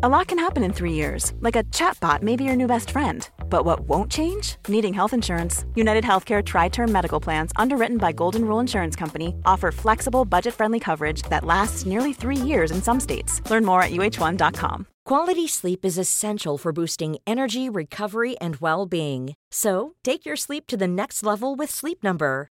A lot can happen in three years, like a chatbot may be your new best friend. But what won't change? Needing health insurance. United Healthcare Tri Term Medical Plans, underwritten by Golden Rule Insurance Company, offer flexible, budget friendly coverage that lasts nearly three years in some states. Learn more at uh1.com. Quality sleep is essential for boosting energy, recovery, and well being. So, take your sleep to the next level with Sleep Number.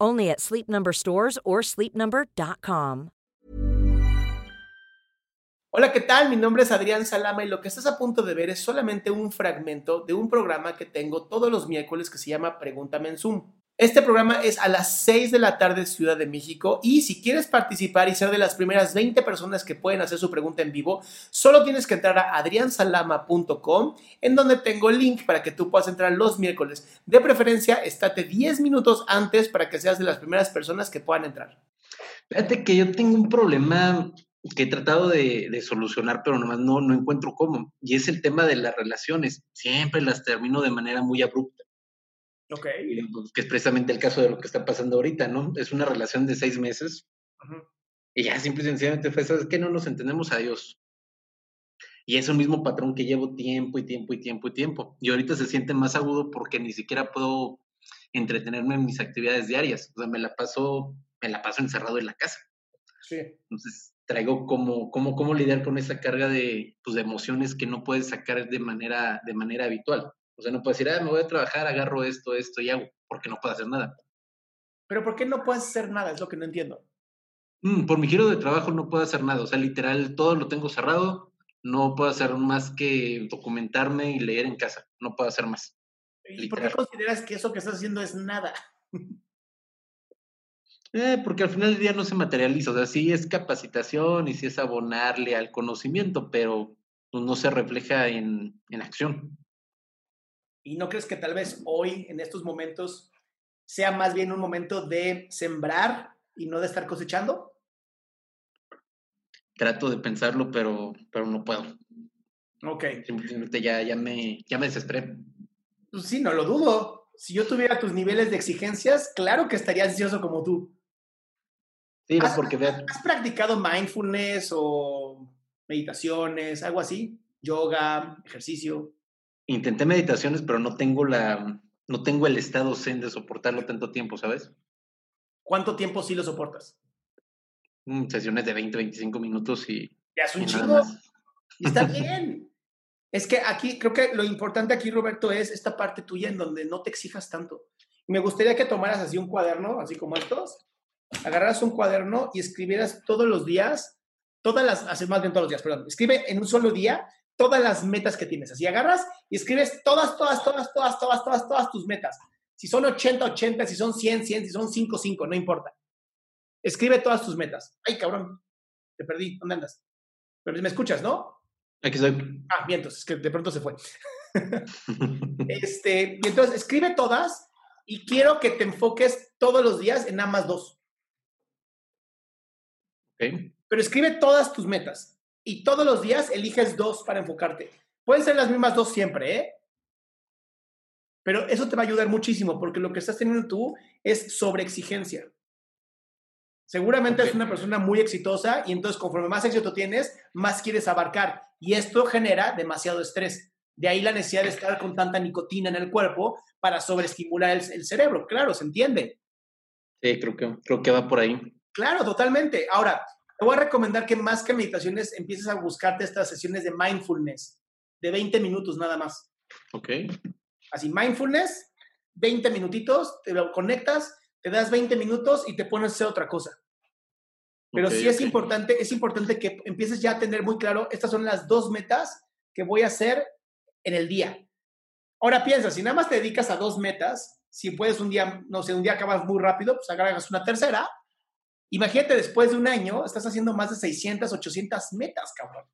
Only at Sleep Number stores or sleepnumber.com. Hola, ¿qué tal? Mi nombre es Adrián Salama y lo que estás a punto de ver es solamente un fragmento de un programa que tengo todos los miércoles que se llama Pregúntame en Zoom. Este programa es a las 6 de la tarde Ciudad de México y si quieres participar y ser de las primeras 20 personas que pueden hacer su pregunta en vivo, solo tienes que entrar a adriansalama.com en donde tengo el link para que tú puedas entrar los miércoles. De preferencia, estate 10 minutos antes para que seas de las primeras personas que puedan entrar. Fíjate que yo tengo un problema que he tratado de, de solucionar, pero nomás no, no encuentro cómo. Y es el tema de las relaciones. Siempre las termino de manera muy abrupta. Ok. Pues, que es precisamente el caso de lo que está pasando ahorita, ¿no? Es una relación de seis meses y ya simple y sencillamente fue, ¿sabes qué? No nos entendemos a Dios. Y es un mismo patrón que llevo tiempo y tiempo y tiempo y tiempo. Y ahorita se siente más agudo porque ni siquiera puedo entretenerme en mis actividades diarias. O sea, me la paso, me la paso encerrado en la casa. Sí. Entonces traigo como, como, cómo lidiar con esa carga de, pues, de emociones que no puedes sacar de manera, de manera habitual. O sea, no puedes decir, ah, me voy a trabajar, agarro esto, esto y hago, porque no puedo hacer nada. Pero ¿por qué no puedes hacer nada? Es lo que no entiendo. Mm, por mi giro de trabajo no puedo hacer nada. O sea, literal, todo lo tengo cerrado. No puedo hacer más que documentarme y leer en casa. No puedo hacer más. ¿Y por qué consideras que eso que estás haciendo es nada? Eh, porque al final del día no se materializa. O sea, sí es capacitación y sí es abonarle al conocimiento, pero pues, no se refleja en, en acción. ¿Y no crees que tal vez hoy, en estos momentos, sea más bien un momento de sembrar y no de estar cosechando? Trato de pensarlo, pero, pero no puedo. Ok. Simplemente ya, ya, me, ya me desesperé. Pues sí, no lo dudo. Si yo tuviera tus niveles de exigencias, claro que estaría ansioso como tú. Sí, ¿Has, porque ¿has, ¿Has practicado mindfulness o meditaciones, algo así? Yoga, ejercicio. Intenté meditaciones, pero no tengo la, no tengo el estado zen de soportarlo tanto tiempo, ¿sabes? ¿Cuánto tiempo sí lo soportas? Mm, sesiones de 20, 25 minutos y. Ya es un chingo. Y está bien. Es que aquí, creo que lo importante aquí, Roberto, es esta parte tuya en donde no te exijas tanto. Me gustaría que tomaras así un cuaderno, así como estos, agarraras un cuaderno y escribieras todos los días, todas las, haces más bien todos los días, perdón, escribe en un solo día todas las metas que tienes. Así agarras y escribes todas, todas, todas, todas, todas, todas, todas tus metas. Si son 80, 80, si son 100, 100, si son 5, 5, no importa. Escribe todas tus metas. Ay, cabrón, te perdí. ¿Dónde andas? Pero me escuchas, ¿no? Aquí estoy. Ah, bien, entonces, que de pronto se fue. este, y entonces, escribe todas y quiero que te enfoques todos los días en nada más dos. Okay. Pero escribe todas tus metas y todos los días eliges dos para enfocarte. Pueden ser las mismas dos siempre, ¿eh? Pero eso te va a ayudar muchísimo porque lo que estás teniendo tú es sobreexigencia. Seguramente okay. es una persona muy exitosa y entonces conforme más éxito tienes, más quieres abarcar. Y esto genera demasiado estrés. De ahí la necesidad de estar con tanta nicotina en el cuerpo para sobreestimular el, el cerebro. Claro, se entiende. Sí, creo que, creo que va por ahí. Claro, totalmente. Ahora, te voy a recomendar que más que meditaciones empieces a buscarte estas sesiones de mindfulness de 20 minutos nada más. Ok. Así, mindfulness, 20 minutitos, te lo conectas, te das 20 minutos y te pones a hacer otra cosa. Pero okay, sí es okay. importante, es importante que empieces ya a tener muy claro, estas son las dos metas que voy a hacer en el día. Ahora piensa, si nada más te dedicas a dos metas, si puedes un día, no sé, un día acabas muy rápido, pues agregas una tercera. Imagínate, después de un año, estás haciendo más de 600, 800 metas, cabrón.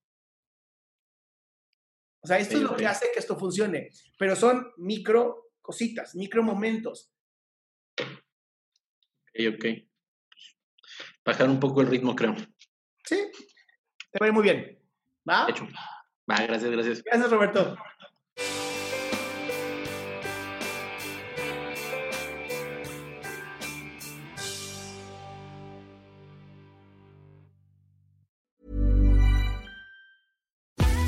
O sea, esto es lo que hace que esto funcione, pero son micro cositas, micro momentos. Ok, ok. Bajar un poco el ritmo, creo. Sí, te va a ir muy bien. ¿Va? Hecho. Va, gracias, gracias. Gracias, Roberto.